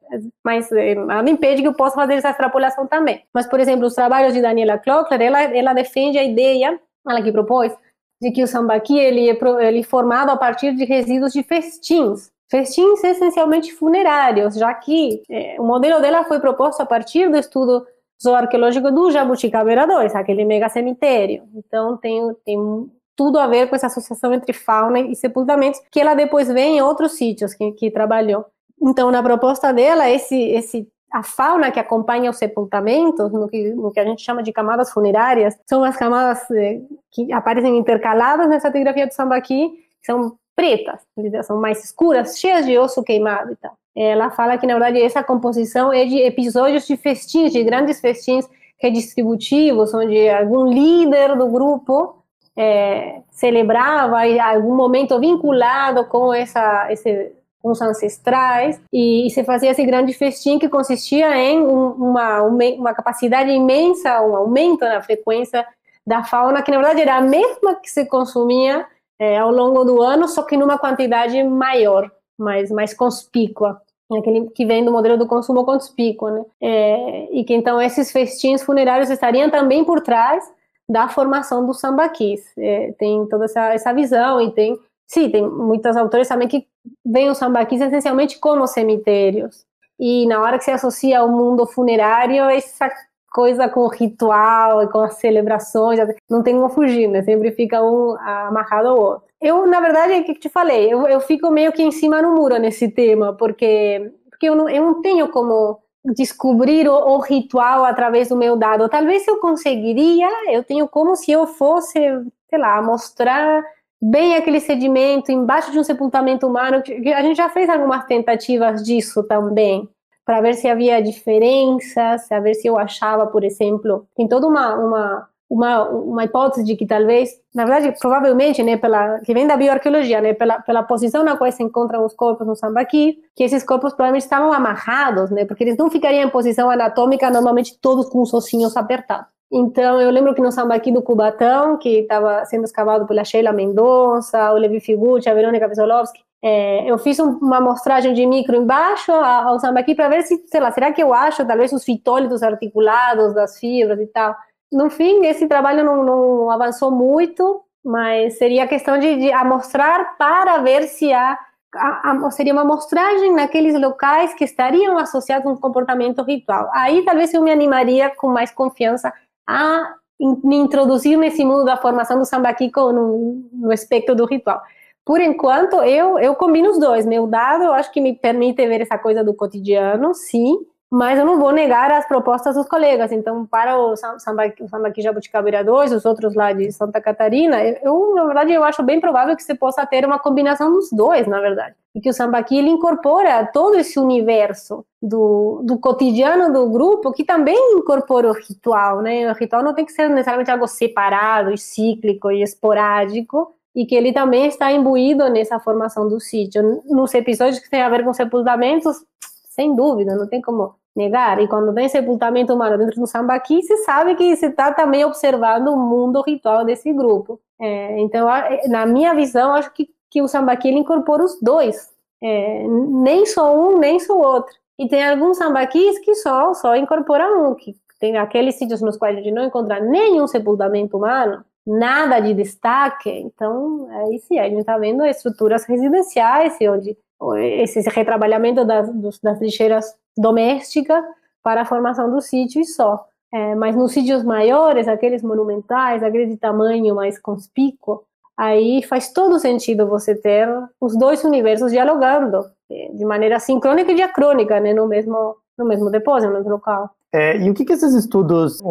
Mas é, nada impede que eu possa fazer essa extrapolação também. Mas, por exemplo, os trabalhos de Daniela Klockler, ela, ela defende a ideia, ela que propôs, de que o sambaqui ele é, ele é formado a partir de resíduos de festins. Festins essencialmente funerários, já que é, o modelo dela foi proposto a partir do estudo zooarqueológico do Jabuticabeira 2, aquele mega cemitério. Então tem, tem tudo a ver com essa associação entre fauna e sepultamentos, que ela depois vê em outros sítios que, que trabalhou. Então, na proposta dela, esse, esse a fauna que acompanha os sepultamentos, no que, no que a gente chama de camadas funerárias, são as camadas eh, que aparecem intercaladas nessa estratigrafia do sambaqui, que são pretas, são mais escuras, cheias de osso queimado e tal. Ela fala que, na verdade, essa composição é de episódios de festins, de grandes festins redistributivos, onde algum líder do grupo é, celebrava algum momento vinculado com essa, esse, com os ancestrais. E, e, se fazia esse grande festim que consistia em um, uma, uma capacidade imensa, um aumento na frequência da fauna, que na verdade era a mesma que se consumia é, ao longo do ano, só que numa quantidade maior, mais, mais conspícua aquele que vem do modelo do consumo conspícuo, né? É, e que então esses festins funerários estariam também por trás da formação dos sambaquis. É, tem toda essa, essa visão e tem, sim, tem muitos autores também que veem os sambaquis essencialmente como cemitérios. E na hora que se associa ao mundo funerário, essa coisa com ritual e com as celebrações, não tem como fugir, né? Sempre fica um amarrado ao outro. Eu, na verdade, é o que te falei, eu, eu fico meio que em cima no muro nesse tema, porque, porque eu, não, eu não tenho como descobrir o, o, ritual através do meu dado. Talvez eu conseguiria, eu tenho como se eu fosse, sei lá, mostrar bem aquele sedimento embaixo de um sepultamento humano. A gente já fez algumas tentativas disso também, para ver se havia diferenças, ver se eu achava, por exemplo, tem toda uma, uma uma, uma hipótese de que talvez, na verdade, provavelmente, né, pela, que vem da bioarqueologia, né, pela, pela posição na qual se encontram os corpos no sambaqui, que esses corpos provavelmente estavam amarrados, né, porque eles não ficariam em posição anatômica, normalmente todos com os ossinhos apertados. Então, eu lembro que no sambaqui do Cubatão, que estava sendo escavado pela Sheila Mendonça, o Levi Figucci, a Verônica Vesolowski, é, eu fiz um, uma amostragem de micro embaixo ao sambaqui para ver se, sei lá, será que eu acho talvez os fitólitos articulados das fibras e tal. No fim, esse trabalho não, não avançou muito, mas seria questão de, de amostrar para ver se há a, a, seria uma amostragem naqueles locais que estariam associados a um comportamento ritual. Aí talvez eu me animaria com mais confiança a in, me introduzir nesse mundo da formação do sambaqui no, no espectro do ritual. Por enquanto, eu, eu combino os dois. Meu dado, eu acho que me permite ver essa coisa do cotidiano, sim, mas eu não vou negar as propostas dos colegas. Então, para o Sambaqui, o Sambaqui Jabuticabira 2, os outros lá de Santa Catarina, eu, na verdade, eu acho bem provável que você possa ter uma combinação dos dois, na verdade. E que o Sambaqui, ele incorpora todo esse universo do, do cotidiano do grupo, que também incorpora o ritual, né? O ritual não tem que ser necessariamente algo separado, cíclico e esporádico, e que ele também está imbuído nessa formação do sítio. Nos episódios que têm a ver com sepultamentos, sem dúvida, não tem como negar. E quando tem sepultamento humano dentro do sambaqui, se sabe que se está também observando o mundo ritual desse grupo. É, então, na minha visão, acho que, que o sambaqui ele incorpora os dois. É, nem só um, nem só outro. E tem alguns sambaquis que só, só incorporam um, que tem aqueles sítios nos quais a gente não encontra nenhum sepultamento humano, nada de destaque. Então, aí sim, a gente está vendo estruturas residenciais, onde esse retrabalhamento das, das lixeiras domésticas para a formação do sítio e só. É, mas nos sítios maiores, aqueles monumentais, aqueles de tamanho mais conspícuo, aí faz todo sentido você ter os dois universos dialogando é, de maneira sincrônica e diacrônica, né, no mesmo no mesmo depósito, no mesmo local. É, e o que, que esses estudos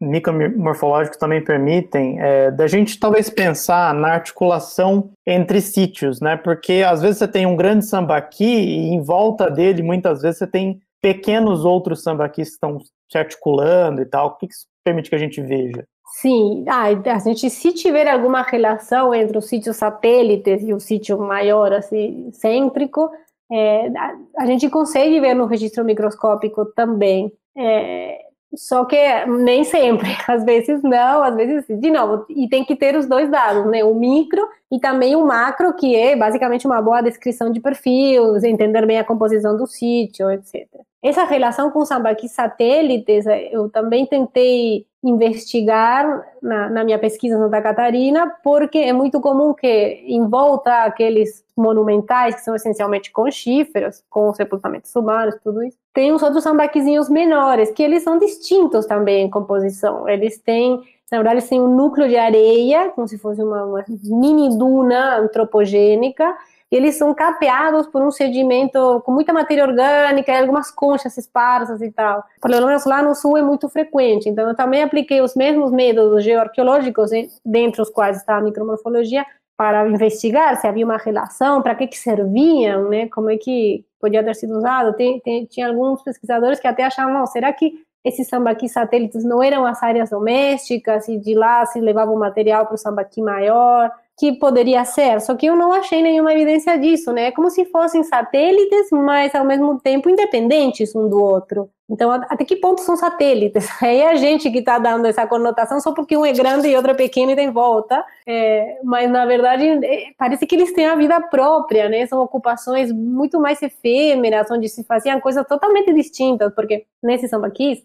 micromorfológicos também permitem é, da gente talvez pensar na articulação entre sítios, né? Porque às vezes você tem um grande sambaqui e em volta dele muitas vezes você tem pequenos outros sambaquis que estão se articulando e tal. O que, que isso permite que a gente veja? Sim, ah, a gente se tiver alguma relação entre os sítios satélites e o sítio maior, assim, cêntrico, é, a, a, gente consegue ver no registro microscópico também. É, só que nem sempre, às vezes não, às vezes de novo, e tem que ter os dois dados, né? O micro e também o macro, que é basicamente uma boa descrição de perfil, entender bem a composição do sítio, etc. Essa relação com sambaquis satélites, eu também tentei investigar na, na, minha pesquisa em Santa Catarina, porque é muito comum que em volta aqueles monumentais, que são essencialmente conchíferos, com sepultamentos humanos, tudo isso, tem uns outros sambaquizinhos menores, que eles são distintos também em composição. Eles têm, na verdade, eles têm um núcleo de areia, como se fosse uma, uma mini duna antropogênica, eles são capeados por um sedimento com muita matéria orgânica e algumas conchas esparsas e tal. Pelo menos lá no sul é muito frequente. Então eu também apliquei os mesmos métodos geoarqueológicos, dentre os quais está a micromorfologia, para investigar se havia uma relação, para que que serviam, né? Como é que podia ter sido usado. Tem, tem, tinha alguns pesquisadores que até achavam, será que esses sambaqui satélites não eram as áreas domésticas e de lá se levava o material para o sambaqui maior? Que poderia ser, só que eu não achei nenhuma evidência disso, né? É como se fossem satélites, mas ao mesmo tempo independentes um do outro. Então, até que ponto são satélites? É a gente que está dando essa conotação só porque um é grande e outro é pequeno e tem volta. É, mas, na verdade, é, parece que eles têm a vida própria, né? São ocupações muito mais efêmeras, onde se faziam coisas totalmente distintas, porque nesses sambaquis,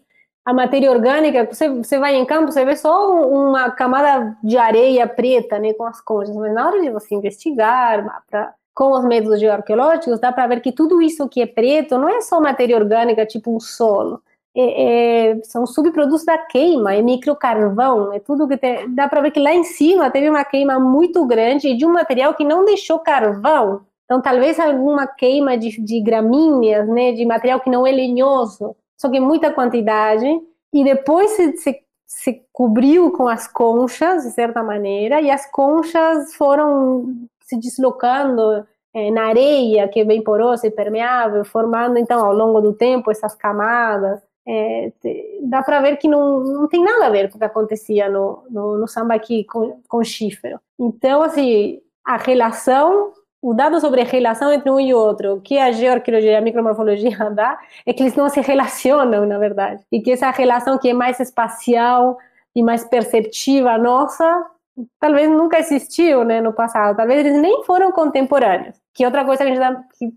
a matéria orgânica, você, você vai em campo, você vê só uma camada de areia preta, né, com as conchas, mas na hora de você investigar, pra, com os métodos geoarqueológicos, dá para ver que tudo isso que é preto não é só matéria orgânica, tipo um solo, é, é, são subprodutos da queima, é microcarvão, é tudo que tem, dá para ver que lá em cima teve uma queima muito grande de um material que não deixou carvão, então talvez alguma queima de, de gramíneas, né, de material que não é lenhoso, só que muita quantidade, e depois se, se, se cobriu com as conchas, de certa maneira, e as conchas foram se deslocando é, na areia, que é bem porosa e permeável, formando, então, ao longo do tempo, essas camadas. É, dá para ver que não, não tem nada a ver com o que acontecia no, no, no sambaqui com, com chifre. Então, assim, a relação o dado sobre a relação entre um e outro, que a geoarqueologia e a micromorfologia dá, é que eles não se relacionam, na verdade. E que essa relação que é mais espacial e mais perceptiva nossa, talvez nunca existiu né, no passado. Talvez eles nem foram contemporâneos. Que outra coisa que a gente dá, que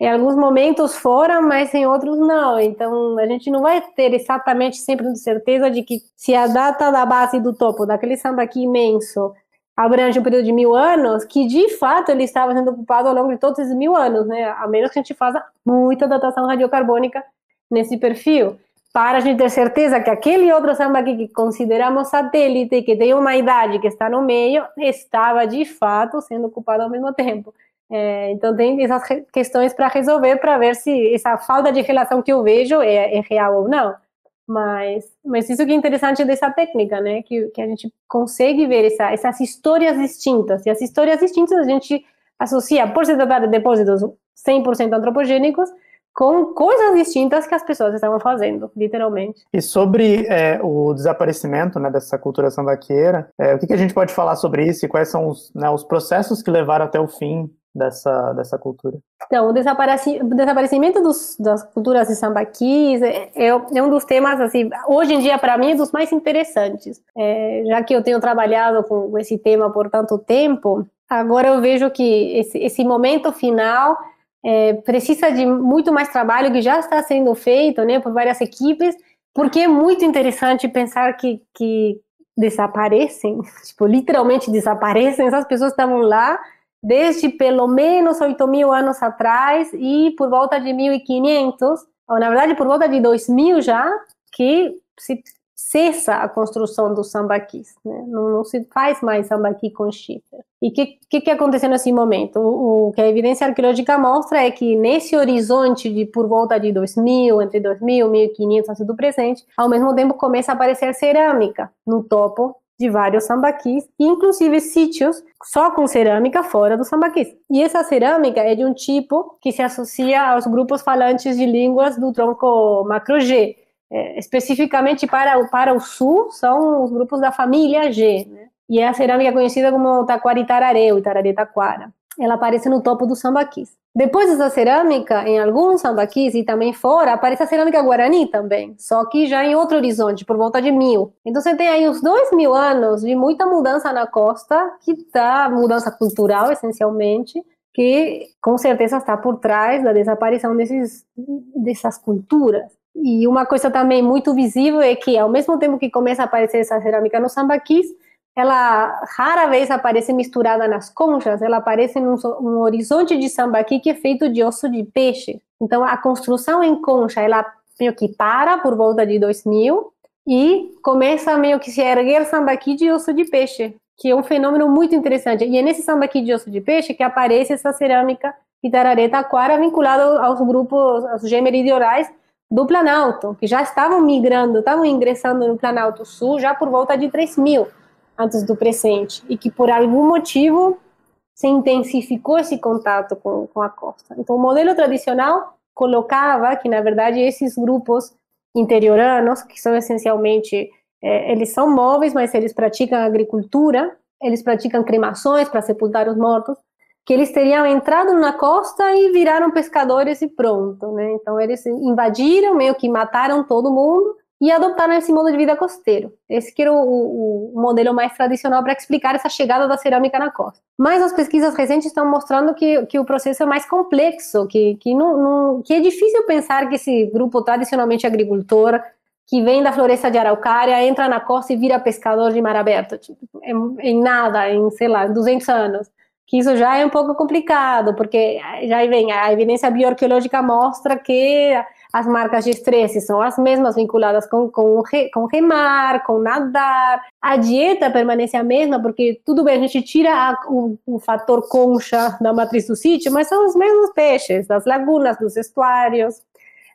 em alguns momentos foram, mas em outros não. Então, a gente não vai ter exatamente sempre certeza de que se a data da base do topo daquele samba aqui imenso abrange um período de mil anos, que de fato ele estava sendo ocupado ao longo de todos esses mil anos, né? A menos que a gente faça muita datação radiocarbônica nesse perfil, para a gente ter certeza que aquele outro samba que consideramos satélite, que tem uma idade que está no meio, estava de fato sendo ocupado ao mesmo tempo. É, então tem essas questões para resolver para ver se essa falta de relação que eu vejo é, é real ou não. Mas, mas isso que é interessante dessa técnica, né? Que, que a gente consegue ver essa, essas histórias distintas. E as histórias distintas a gente associa, por se tratar de depósitos 100% antropogênicos, com coisas distintas que as pessoas estavam fazendo, literalmente. E sobre é, o desaparecimento né, dessa cultura sambaqueira, é, o que, que, a gente pode falar sobre isso e quais são os, né, os processos que levaram até o fim dessa, dessa cultura? Então, o desaparecimento dos, das culturas de sambaquis é, é, é, um dos temas, assim, hoje em dia, para mim, é dos mais interessantes. É, já que eu tenho trabalhado com esse tema por tanto tempo, agora eu vejo que esse, esse momento final é, precisa de muito mais trabalho que já está sendo feito né, por várias equipes, porque é muito interessante pensar que, que desaparecem, tipo, literalmente desaparecem, essas pessoas estavam lá desde pelo menos 8 mil anos atrás e por volta de 1500, ou na verdade por volta de 2000 já, que se cessa a construção dos sambaquis, né? não, não, se faz mais sambaqui com chifre. E o que, que, que, aconteceu nesse momento? O, o, que a evidência arqueológica mostra é que nesse horizonte de por volta de 2000, entre 2000 e 1500 antes do presente, ao mesmo tempo começa a aparecer cerâmica no topo de vários sambaquis, inclusive sítios só com cerâmica fora dos sambaquis. E essa cerâmica é de um tipo que se associa aos grupos falantes de línguas do tronco macro-G. É, especificamente para, para o sul, são os grupos da família G, né? E é a cerâmica conhecida como taquari tararé. Ela aparece no topo dos sambaquis. Depois dessa cerâmica, em alguns sambaquis e também fora, aparece a cerâmica guarani também, só que já em outro horizonte, por volta de mil. Então você tem aí uns dois mil anos de muita mudança na costa, que está mudança cultural essencialmente, que com certeza está por trás da desaparição desses, dessas culturas. E uma coisa também muito visível é que, ao mesmo tempo que começa a aparecer essa cerâmica nos sambaquis, ela rara vez aparece misturada nas conchas, ela aparece num, num horizonte de sambaqui que é feito de osso de peixe. Então, a construção em concha, ela meio que para por volta de 2000 e começa meio que se erguer sambaqui de osso de peixe, que é um fenômeno muito interessante. E é nesse sambaqui de osso de peixe que aparece essa cerâmica Itarareta Aquara vinculada aos grupos, aos gemeridionais do Planalto, que já estavam migrando, estavam ingressando no Planalto Sul já por volta de 3000 antes do presente e que por algum motivo se intensificou esse contato com, com a costa. Então, o modelo tradicional colocava que, na verdade, esses grupos interioranos, que são essencialmente, é, eles são móveis, mas eles praticam agricultura, eles praticam cremações para sepultar os mortos, que eles teriam entrado na costa e viraram pescadores e pronto, né? Então, eles invadiram, meio que mataram todo mundo, e adotaram esse modo de vida costeiro. Esse que era o, o, modelo mais tradicional para explicar essa chegada da cerâmica na costa. Mas as pesquisas recentes estão mostrando que, que o processo é mais complexo, que, que, não, não, que é difícil pensar que esse grupo tradicionalmente agricultor, que vem da floresta de araucária, entra na costa e vira pescador de mar aberto, tipo, em, em nada, em, sei lá, 200 anos que isso já é um pouco complicado, porque já vem a evidência bioarqueológica mostra que as marcas de estresse são as mesmas vinculadas com, com, com remar, com nadar. A dieta permanece a mesma, porque tudo bem, a gente tira a, o, o, fator concha da matriz do sítio, mas são os mesmos peixes, das lagunas, dos estuários,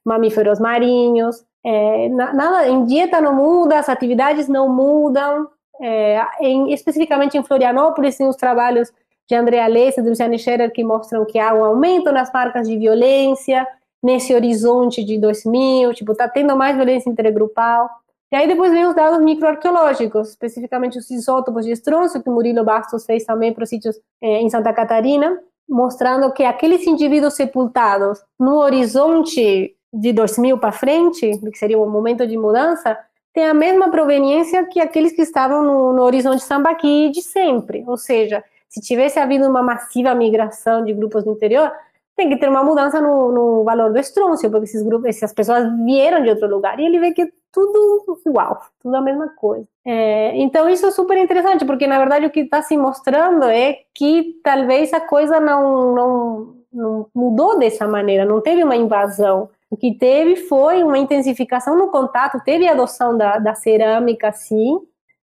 mamíferos marinhos. É, nada, em dieta não muda, as atividades não mudam. É, em, especificamente em Florianópolis, tem os trabalhos de Andrea Lessa e de Luciane Scherer que mostram que há um aumento nas marcas de violência, nesse horizonte de 2000, tipo, tá tendo mais violência intergrupal. E aí depois vem os dados microarqueológicos, especificamente os isótopos de estrôncio, que Murilo Bastos fez também para os sítios é, em Santa Catarina, mostrando que aqueles indivíduos sepultados no horizonte de 2000 para frente, que seria o momento de mudança, têm a mesma proveniência que aqueles que estavam no, no horizonte sambaqui de sempre. Ou seja, se tivesse havido uma massiva migração de grupos do interior, tem que ter uma mudança no, no valor do estrôncio, porque esses grupos, essas pessoas vieram de outro lugar e ele vê que é tudo igual, tudo a mesma coisa. É, então isso é super interessante, porque na verdade o que está se mostrando é que talvez a coisa não, não, não mudou dessa maneira, não teve uma invasão. O que teve foi uma intensificação no contato, teve a adoção da, da cerâmica, sim,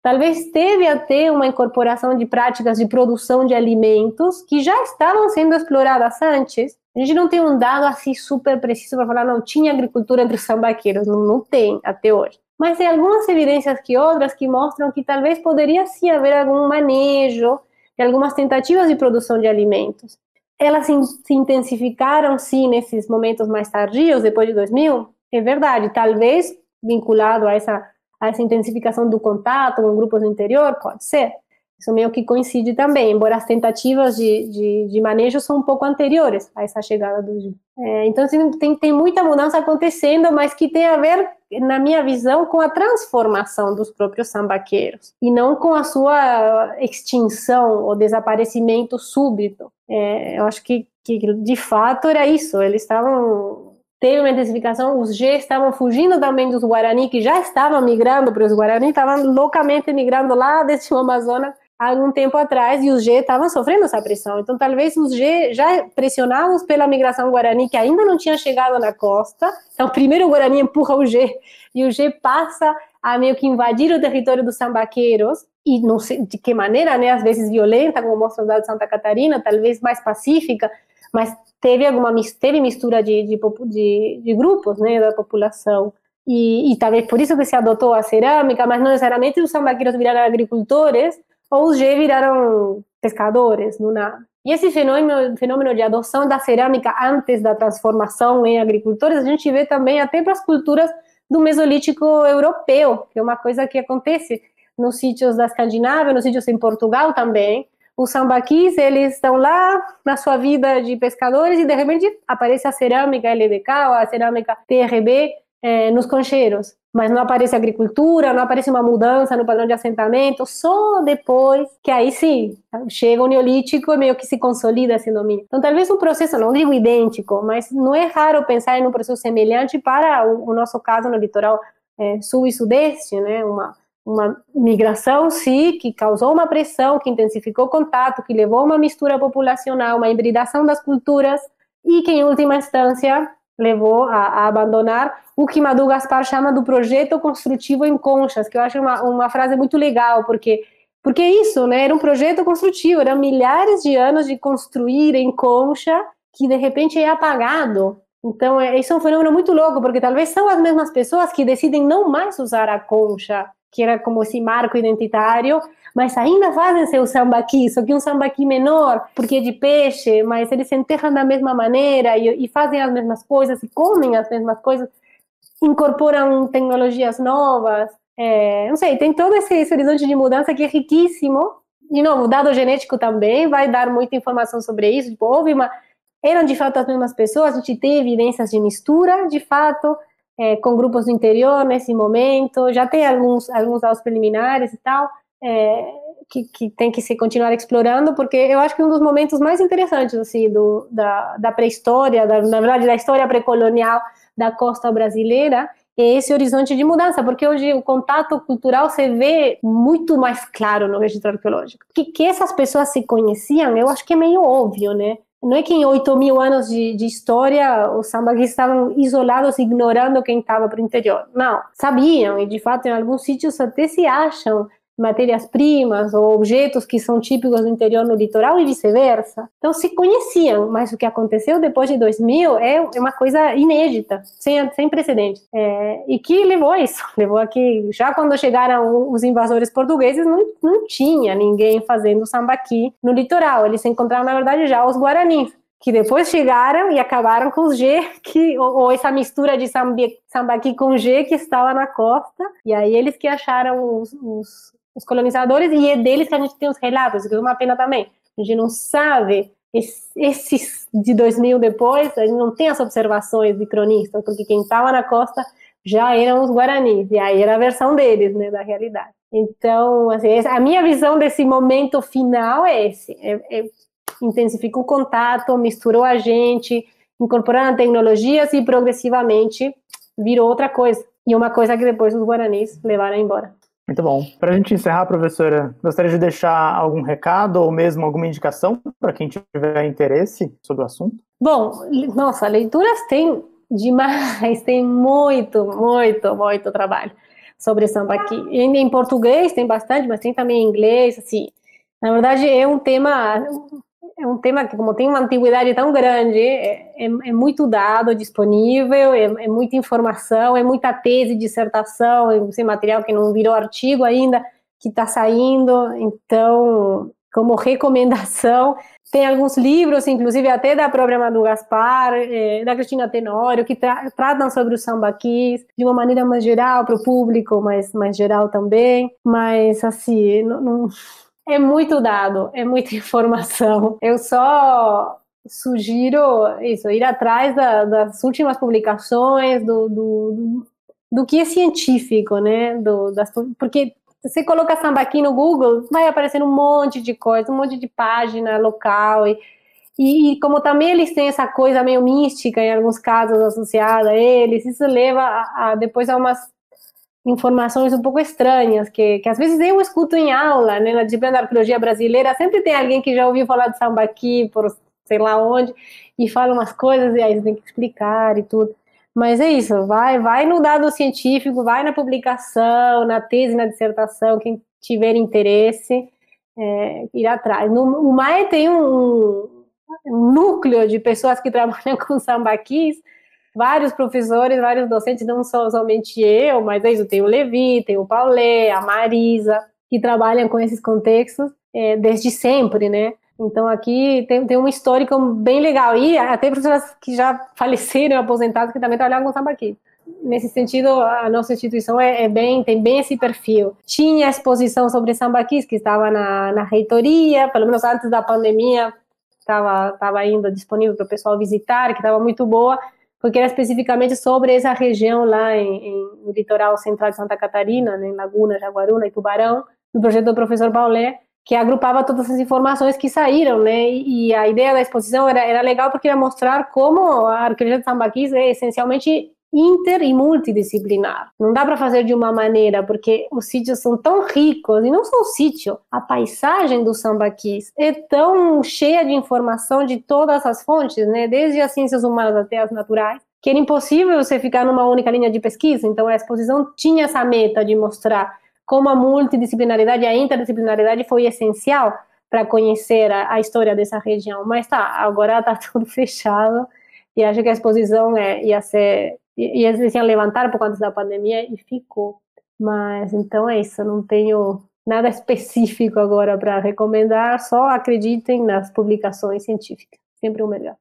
talvez teve até uma incorporação de práticas de produção de alimentos que já estavam sendo exploradas antes. A gente não tem um dado assim super preciso para falar, não tinha agricultura entre os sambaqueiros, não, não tem até hoje. Mas tem algumas evidências que outras que mostram que talvez poderia sim haver algum manejo de algumas tentativas de produção de alimentos. Elas se intensificaram sim nesses momentos mais tardios, depois de 2000, é verdade, talvez vinculado a essa essa intensificação do contato com grupos do interior? Pode ser. Isso meio que coincide também, embora as tentativas de, de, de manejo são um pouco anteriores a essa chegada do Gil. É, então, assim, tem, tem muita mudança acontecendo, mas que tem a ver, na minha visão, com a transformação dos próprios sambaqueiros, e não com a sua extinção ou desaparecimento súbito. É, eu acho que, que, de fato, era isso. Eles estavam teve uma intensificação, os G estavam fugindo também dos Guarani, que já estavam migrando para os Guarani, estavam loucamente migrando lá desse Amazonas há algum tempo atrás e os G estavam sofrendo essa pressão. Então, talvez os G, já pressionados pela migração guarani, que ainda não tinha chegado na costa, então, primeiro o Guarani empurra o G e o G passa a meio que invadir o território dos sambaqueiros, e não sei de que maneira, né, às vezes violenta, como mostra o dado de Santa Catarina, talvez mais pacífica, mas teve alguma teve mistura de, de, de, de grupos né, da população. E, e talvez por isso que se adotou a cerâmica, mas não necessariamente os sambaqueiros viraram agricultores, ou os G viraram pescadores, não nada. E esse fenômeno, fenômeno de adoção da cerâmica antes da transformação em agricultores, a gente vê também até para as culturas do Mesolítico europeu, que é uma coisa que acontece nos sítios da Escandinávia, nos sítios em Portugal também. Os sambaquis, eles estão lá na sua vida de pescadores e de repente aparece a cerâmica LDK ou a cerâmica TRB é, nos concheiros, mas não aparece agricultura, não aparece uma mudança no padrão de assentamento, só depois que aí sim chega o neolítico e meio que se consolida esse domínio. Então, talvez um processo, não digo idêntico, mas não é raro pensar em um processo semelhante para o, o nosso caso no litoral é, sul e sudeste, né? Uma, uma migração, sim, que causou uma pressão, que intensificou o contato, que levou a uma mistura populacional, uma hibridação das culturas e que, em última instância, levou a, a, abandonar o que Madu Gaspar chama do projeto construtivo em conchas, que eu acho uma, uma frase muito legal, porque porque é isso, né? Era um projeto construtivo, eram milhares de anos de construir em concha que de repente é apagado. Então, é, isso é um fenômeno muito louco, porque talvez são as mesmas pessoas que decidem não mais usar a concha, que era como esse marco identitário, mas ainda fazem seu sambaqui, só que um sambaqui menor, porque é de peixe, mas eles se enterram da mesma maneira e, e fazem as mesmas coisas e comem as mesmas coisas, incorporam tecnologias novas, é, não sei, tem todo esse, esse horizonte de mudança que é riquíssimo. De novo, o dado genético também vai dar muita informação sobre isso. Tipo, houve uma. Eram de fato as mesmas pessoas, a gente tem evidências de mistura, de fato, é, com grupos do interior nesse momento. Já tem alguns, alguns dados preliminares e tal é, que, que, tem que se continuar explorando, porque eu acho que um dos momentos mais interessantes assim do, da, da pré-história, na verdade da história pré-colonial da costa brasileira, é esse horizonte de mudança, porque hoje o contato cultural se vê muito mais claro no registro arqueológico. Que, que essas pessoas se conheciam, eu acho que é meio óbvio, né? Não é que em 8 mil anos de, de história os sambaquis estavam isolados, ignorando quem estava para o interior. Não, sabiam, e de fato em alguns sítios até se acham matérias-primas ou objetos que são típicos do interior no litoral e vice-versa. Então se conheciam, mas o que aconteceu depois de 2000 é, é uma coisa inédita, sem, sem precedentes. É, e que levou a isso, levou a que já quando chegaram os invasores portugueses não, não tinha ninguém fazendo sambaqui no litoral, eles encontraram na verdade já os guaranis que depois chegaram e acabaram com os G, que, ou, ou essa mistura de sambaqui com G que estava na costa, e aí eles que acharam os, os, os colonizadores, e é deles que a gente tem os relatos, que é uma pena também. A gente não sabe, esses de 2000 depois, a gente não tem as observações de cronistas, porque quem estava na costa já eram os guaranis, e aí era a versão deles, né, da realidade. Então, assim, a minha visão desse momento final é esse, é, é, intensifica o contato, misturou a gente, incorporando tecnologias e progressivamente virou outra coisa. E uma coisa que depois os guaranis levaram embora. Muito bom. Para a gente encerrar, professora, gostaria de deixar algum recado ou mesmo alguma indicação para quem tiver interesse sobre o assunto? Bom, nossa, leituras tem demais, tem muito, muito, muito trabalho sobre samba aqui. Em português tem bastante, mas tem também em inglês, assim. Na verdade, é um tema é um tema que, como tem uma antiguidade tão grande, é, é, é muito dado disponível, é, é, muita informação, é muita tese, dissertação, esse material que não virou artigo ainda, que está saindo. Então, como recomendação, tem alguns livros, inclusive até da própria Madu Gaspar, é, da Cristina Tenório, que tra tratam sobre os sambaquis de uma maneira mais geral, para o público, mas mais geral também. Mas, assim, não, não É muito dado, é muita informação. Eu só sugiro isso, ir atrás da, das últimas publicações, do, do, do, que é científico, né? Do, das, porque você coloca sambaqui no Google, vai aparecer um monte de coisa, um monte de página local e e, como também eles têm essa coisa meio mística em alguns casos associada a eles, isso leva a, a depois a umas informações um pouco estranhas, que, que às vezes eu escuto em aula, né, na disciplina da arqueologia brasileira, sempre tem alguém que já ouviu falar de sambaqui por sei lá onde, e fala umas coisas e aí tem que explicar e tudo. Mas é isso, vai, vai no dado científico, vai na publicação, na tese, na dissertação, quem tiver interesse, é, ir atrás. No, o MAE tem um, um núcleo de pessoas que trabalham com sambaquis, vários professores, vários docentes, não só somente eu, mas é isso, tem o Levi, tem o Paulé, a Marisa, que trabalham com esses contextos é, desde sempre, né? Então aqui tem, tem um histórico bem legal. E até pessoas que já faleceram, aposentadas, que também trabalham com sambaqui. Nesse sentido, a nossa instituição é, é, bem, tem bem esse perfil. Tinha exposição sobre sambaquis que estava na, na reitoria, pelo menos antes da pandemia, estava estava ainda disponível para o pessoal visitar, que estava muito boa, porque era especificamente sobre essa região lá em, em, no litoral central de Santa Catarina, né, em Laguna, Jaguaruna e Tubarão, do projeto do professor Paulé, que agrupava todas as informações que saíram, né? E, e a ideia da exposição era, era legal porque ia mostrar como a arqueologia de Sambaquis é essencialmente inter e multidisciplinar. Não dá para fazer de uma maneira, porque os sítios são tão ricos, e não só o sítio, a paisagem do sambaquis é tão cheia de informação de todas as fontes, né, desde as ciências humanas até as naturais, que era impossível você ficar numa única linha de pesquisa. Então a exposição tinha essa meta de mostrar como a multidisciplinaridade e a interdisciplinaridade foi essencial para conhecer a, a, história dessa região. Mas tá, agora está tudo fechado e acho que a exposição é, ia ser e, eles iam levantar por conta da pandemia e ficou. Mas então é isso, não tenho nada específico agora para recomendar, só acreditem nas publicações científicas, sempre o melhor.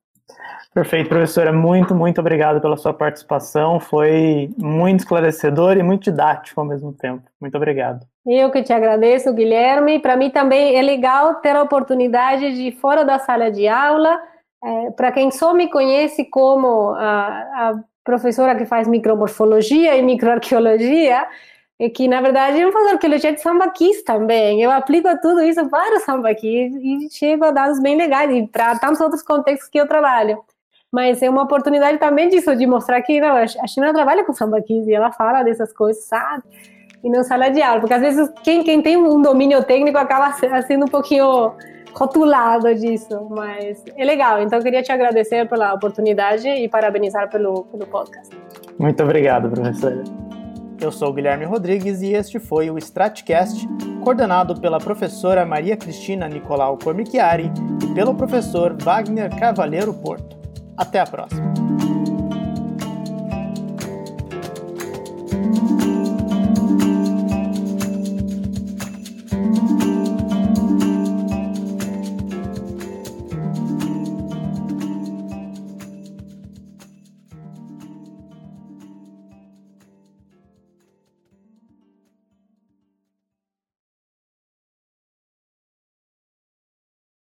Perfeito, professora. Muito, muito obrigado pela sua participação. Foi muito esclarecedor e muito didático ao mesmo tempo. Muito obrigado. Eu que te agradeço, Guilherme. Para mim também é legal ter a oportunidade de, fora da sala de aula, é, para quem só me conhece como a, a professora que faz micromorfologia e microarqueologia, e que na verdade eu faço arqueologia de sambaquis também. Eu aplico tudo isso para o sambaquis e chego a dados bem legais e para tantos outros contextos que eu trabalho. Mas é uma oportunidade também disso, de mostrar que não, a China trabalha com sambaquis e ela fala dessas coisas, sabe? E não sala de aula, porque às vezes quem, quem tem um domínio técnico acaba sendo um pouquinho rotulado disso, mas é legal. Então, eu queria te agradecer pela oportunidade e parabenizar pelo, pelo podcast. Muito obrigado, professora. Eu sou o Guilherme Rodrigues e este foi o Stratcast, coordenado pela professora Maria Cristina Nicolau Cormichiari e pelo professor Wagner Cavalheiro Porto. Até a próxima!